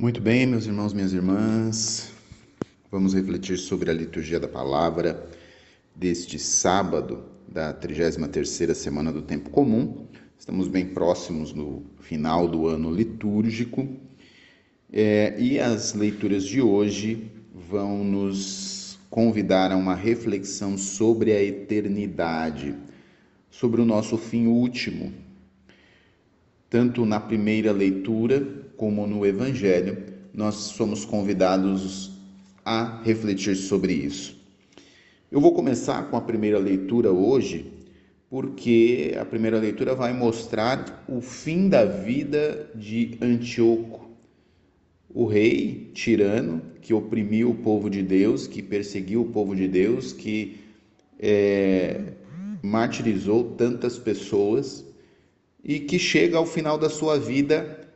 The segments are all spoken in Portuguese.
Muito bem, meus irmãos, minhas irmãs, vamos refletir sobre a liturgia da palavra deste sábado da 33ª semana do tempo comum. Estamos bem próximos no final do ano litúrgico é, e as leituras de hoje vão nos convidar a uma reflexão sobre a eternidade, sobre o nosso fim último. Tanto na primeira leitura como no Evangelho, nós somos convidados a refletir sobre isso. Eu vou começar com a primeira leitura hoje, porque a primeira leitura vai mostrar o fim da vida de Antíoco, o rei tirano que oprimiu o povo de Deus, que perseguiu o povo de Deus, que é, martirizou tantas pessoas e que chega ao final da sua vida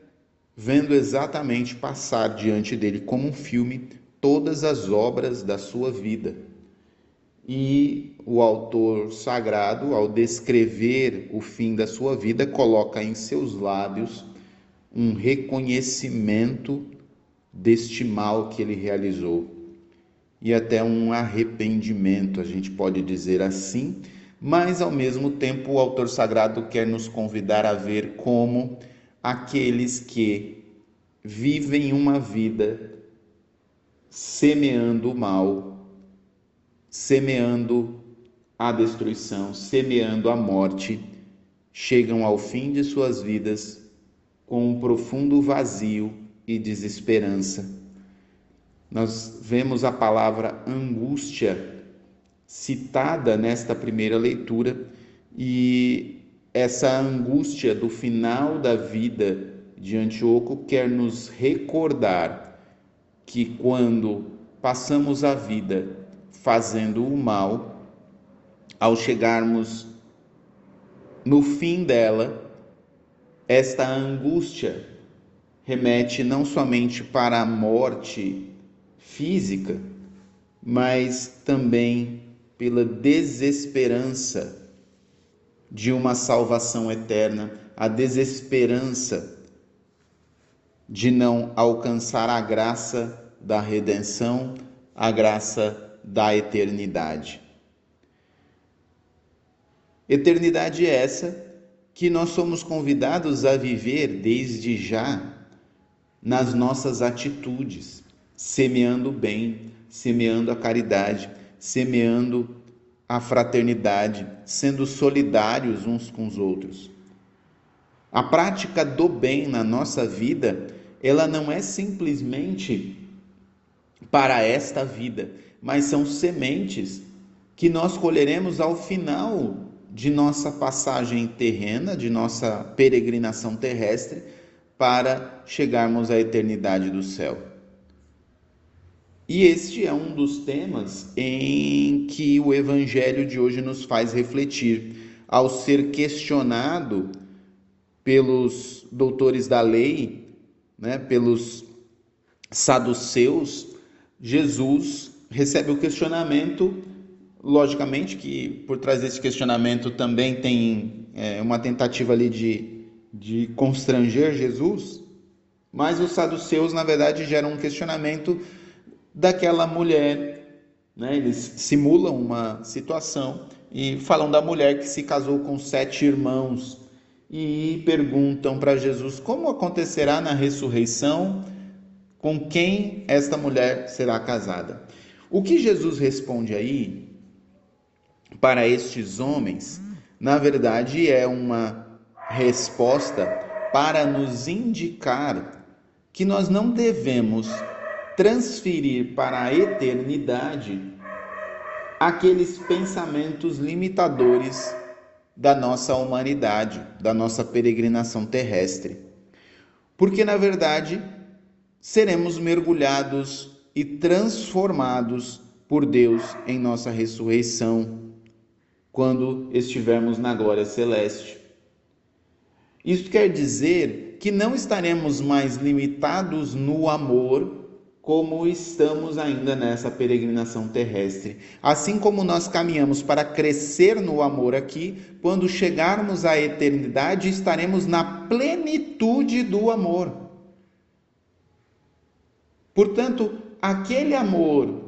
vendo exatamente passar diante dele como um filme todas as obras da sua vida. E o autor sagrado, ao descrever o fim da sua vida, coloca em seus lábios um reconhecimento deste mal que ele realizou e até um arrependimento, a gente pode dizer assim, mas ao mesmo tempo o autor sagrado quer nos convidar a ver como aqueles que vivem uma vida semeando o mal, semeando a destruição, semeando a morte, chegam ao fim de suas vidas com um profundo vazio e desesperança. Nós vemos a palavra angústia citada nesta primeira leitura e essa angústia do final da vida de Antíoco quer nos recordar que quando passamos a vida fazendo o mal, ao chegarmos no fim dela, esta angústia remete não somente para a morte física, mas também pela desesperança de uma salvação eterna, a desesperança de não alcançar a graça da redenção, a graça da eternidade. Eternidade é essa que nós somos convidados a viver desde já nas nossas atitudes, semeando o bem, semeando a caridade, semeando a fraternidade, sendo solidários uns com os outros. A prática do bem na nossa vida, ela não é simplesmente para esta vida, mas são sementes que nós colheremos ao final de nossa passagem terrena, de nossa peregrinação terrestre, para chegarmos à eternidade do céu. E este é um dos temas em que o Evangelho de hoje nos faz refletir. Ao ser questionado pelos doutores da lei, né, pelos saduceus, Jesus recebe o questionamento. Logicamente que por trás desse questionamento também tem é, uma tentativa ali de, de constranger Jesus, mas os saduceus, na verdade, geram um questionamento daquela mulher. Né? Eles simulam uma situação e falam da mulher que se casou com sete irmãos e perguntam para Jesus como acontecerá na ressurreição, com quem esta mulher será casada. O que Jesus responde aí para estes homens, na verdade, é uma resposta para nos indicar que nós não devemos transferir para a eternidade aqueles pensamentos limitadores da nossa humanidade, da nossa peregrinação terrestre. Porque, na verdade, seremos mergulhados e transformados por Deus em nossa ressurreição, quando estivermos na glória celeste. Isso quer dizer que não estaremos mais limitados no amor como estamos ainda nessa peregrinação terrestre. Assim como nós caminhamos para crescer no amor aqui, quando chegarmos à eternidade, estaremos na plenitude do amor. Portanto, aquele amor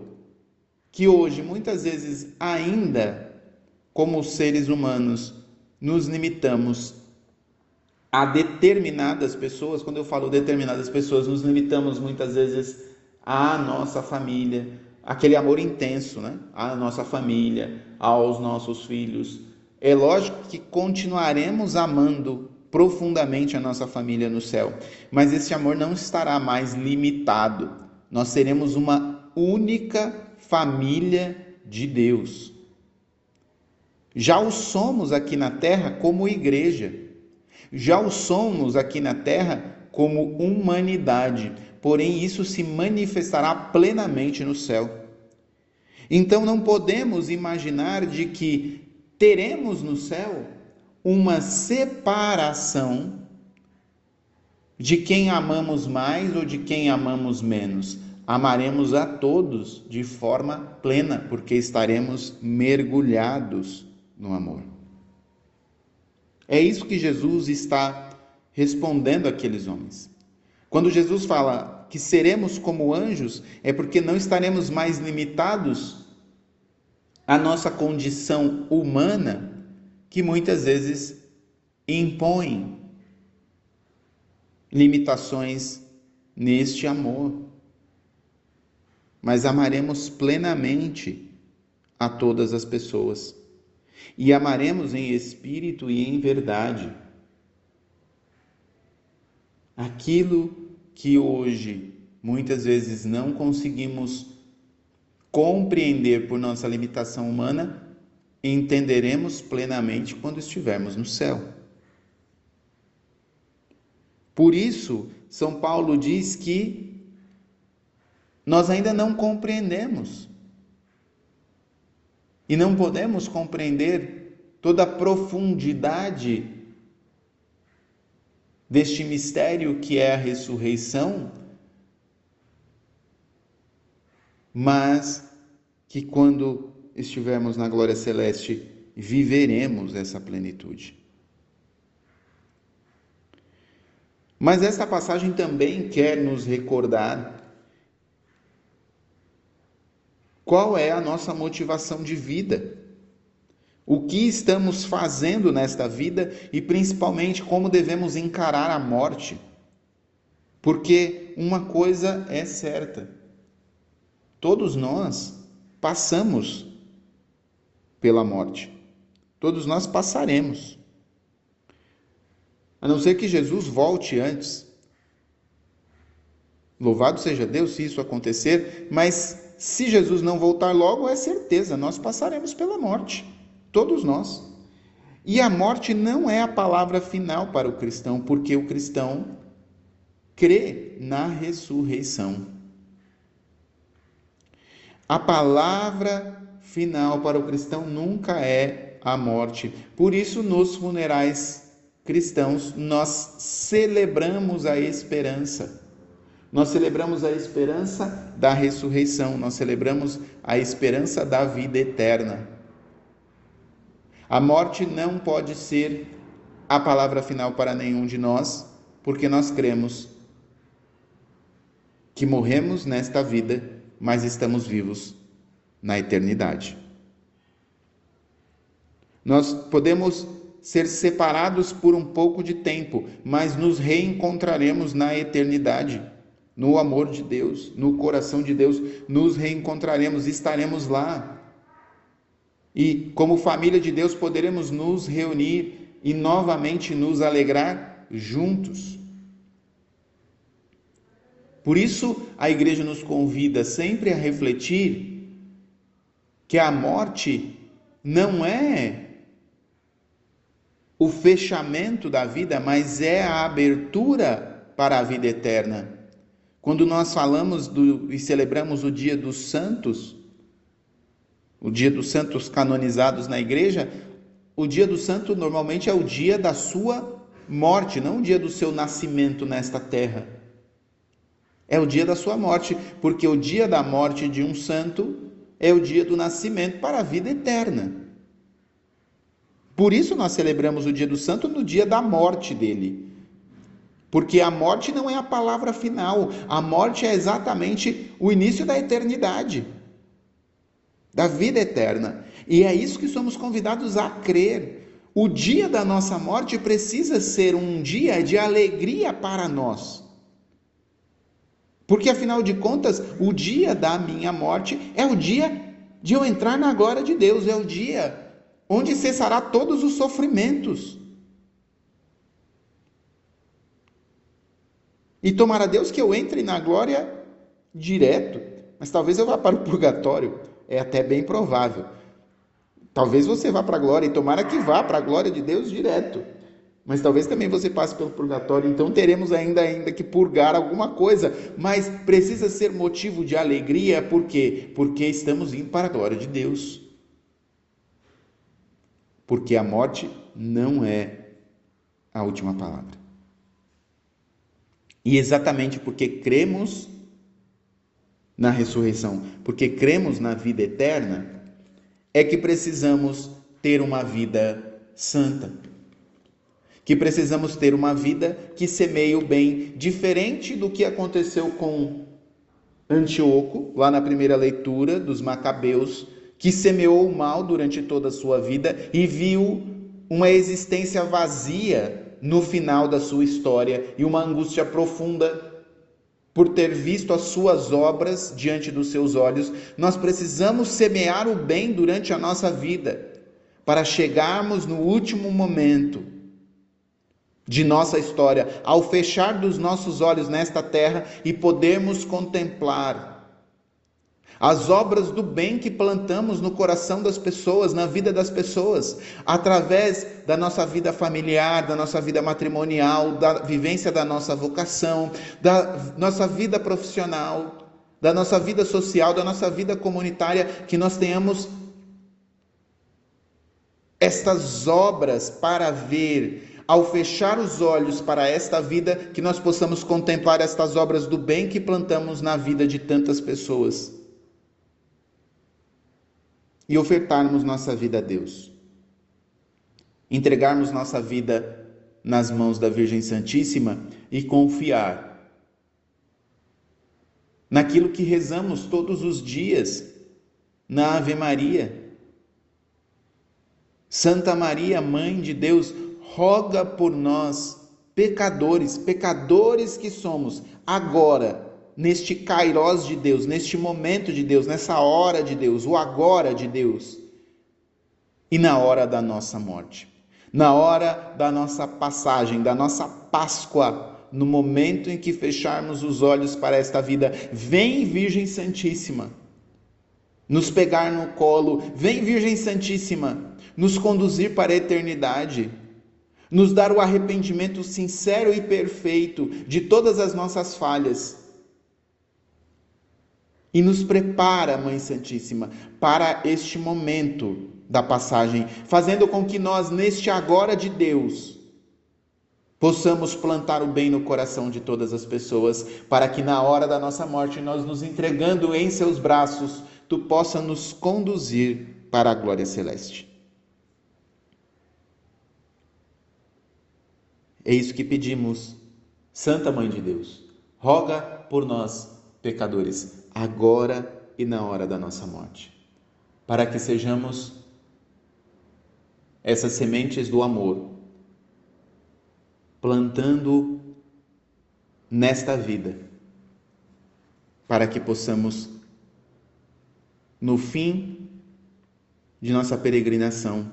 que hoje muitas vezes ainda, como seres humanos, nos limitamos a determinadas pessoas, quando eu falo determinadas pessoas, nos limitamos muitas vezes à nossa família, aquele amor intenso, né? À nossa família, aos nossos filhos. É lógico que continuaremos amando profundamente a nossa família no céu, mas esse amor não estará mais limitado. Nós seremos uma única família de Deus. Já o somos aqui na terra como igreja. Já o somos aqui na terra como humanidade porém isso se manifestará plenamente no céu. Então não podemos imaginar de que teremos no céu uma separação de quem amamos mais ou de quem amamos menos. Amaremos a todos de forma plena, porque estaremos mergulhados no amor. É isso que Jesus está respondendo àqueles homens. Quando Jesus fala que seremos como anjos é porque não estaremos mais limitados à nossa condição humana, que muitas vezes impõe limitações neste amor. Mas amaremos plenamente a todas as pessoas e amaremos em espírito e em verdade. Aquilo que hoje muitas vezes não conseguimos compreender por nossa limitação humana, entenderemos plenamente quando estivermos no céu. Por isso, São Paulo diz que nós ainda não compreendemos e não podemos compreender toda a profundidade deste mistério que é a ressurreição, mas que quando estivermos na glória celeste viveremos essa plenitude. Mas esta passagem também quer nos recordar qual é a nossa motivação de vida o que estamos fazendo nesta vida e principalmente como devemos encarar a morte. Porque uma coisa é certa: todos nós passamos pela morte. Todos nós passaremos. A não ser que Jesus volte antes. Louvado seja Deus se isso acontecer, mas se Jesus não voltar logo, é certeza, nós passaremos pela morte. Todos nós. E a morte não é a palavra final para o cristão, porque o cristão crê na ressurreição. A palavra final para o cristão nunca é a morte. Por isso, nos funerais cristãos, nós celebramos a esperança. Nós celebramos a esperança da ressurreição, nós celebramos a esperança da vida eterna. A morte não pode ser a palavra final para nenhum de nós, porque nós cremos que morremos nesta vida, mas estamos vivos na eternidade. Nós podemos ser separados por um pouco de tempo, mas nos reencontraremos na eternidade, no amor de Deus, no coração de Deus, nos reencontraremos, estaremos lá e, como família de Deus, poderemos nos reunir e novamente nos alegrar juntos. Por isso, a igreja nos convida sempre a refletir que a morte não é o fechamento da vida, mas é a abertura para a vida eterna. Quando nós falamos do, e celebramos o Dia dos Santos, o dia dos santos canonizados na igreja, o dia do santo normalmente é o dia da sua morte, não o dia do seu nascimento nesta terra. É o dia da sua morte, porque o dia da morte de um santo é o dia do nascimento para a vida eterna. Por isso nós celebramos o dia do santo no dia da morte dele. Porque a morte não é a palavra final, a morte é exatamente o início da eternidade, da vida eterna. E é isso que somos convidados a crer. O dia da nossa morte precisa ser um dia de alegria para nós. Porque afinal de contas, o dia da minha morte é o dia de eu entrar na glória de Deus, é o dia onde cessará todos os sofrimentos. E tomara Deus que eu entre na glória direto, mas talvez eu vá para o purgatório, é até bem provável. Talvez você vá para a glória e tomara que vá para a glória de Deus direto. Mas talvez também você passe pelo purgatório, então teremos ainda, ainda que purgar alguma coisa, mas precisa ser motivo de alegria, por quê? Porque estamos indo para a glória de Deus. Porque a morte não é a última palavra. E exatamente porque cremos na ressurreição, porque cremos na vida eterna, é que precisamos ter uma vida santa. Que precisamos ter uma vida que semeie o bem, diferente do que aconteceu com Antíoco, lá na primeira leitura dos Macabeus, que semeou o mal durante toda a sua vida e viu uma existência vazia no final da sua história e uma angústia profunda por ter visto as suas obras diante dos seus olhos. Nós precisamos semear o bem durante a nossa vida para chegarmos no último momento de nossa história, ao fechar dos nossos olhos nesta terra e podermos contemplar as obras do bem que plantamos no coração das pessoas, na vida das pessoas, através da nossa vida familiar, da nossa vida matrimonial, da vivência da nossa vocação, da nossa vida profissional, da nossa vida social, da nossa vida comunitária, que nós tenhamos estas obras para ver, ao fechar os olhos para esta vida, que nós possamos contemplar estas obras do bem que plantamos na vida de tantas pessoas e ofertarmos nossa vida a Deus. Entregarmos nossa vida nas mãos da Virgem Santíssima e confiar naquilo que rezamos todos os dias na Ave Maria. Santa Maria, Mãe de Deus, roga por nós, pecadores, pecadores que somos, agora neste kairós de Deus, neste momento de Deus, nessa hora de Deus, o agora de Deus, e na hora da nossa morte, na hora da nossa passagem, da nossa Páscoa, no momento em que fecharmos os olhos para esta vida, vem Virgem Santíssima nos pegar no colo, vem Virgem Santíssima nos conduzir para a eternidade nos dar o arrependimento sincero e perfeito de todas as nossas falhas e nos prepara, Mãe Santíssima, para este momento da passagem, fazendo com que nós, neste agora de Deus, possamos plantar o bem no coração de todas as pessoas, para que na hora da nossa morte, nós nos entregando em seus braços, tu possa nos conduzir para a glória celeste. É isso que pedimos, Santa Mãe de Deus, roga por nós, pecadores agora e na hora da nossa morte, para que sejamos essas sementes do amor, plantando nesta vida, para que possamos, no fim de nossa peregrinação,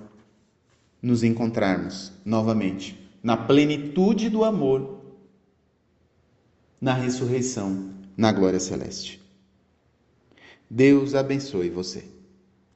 nos encontrarmos novamente na plenitude do amor, na ressurreição, na glória celeste. Deus abençoe você.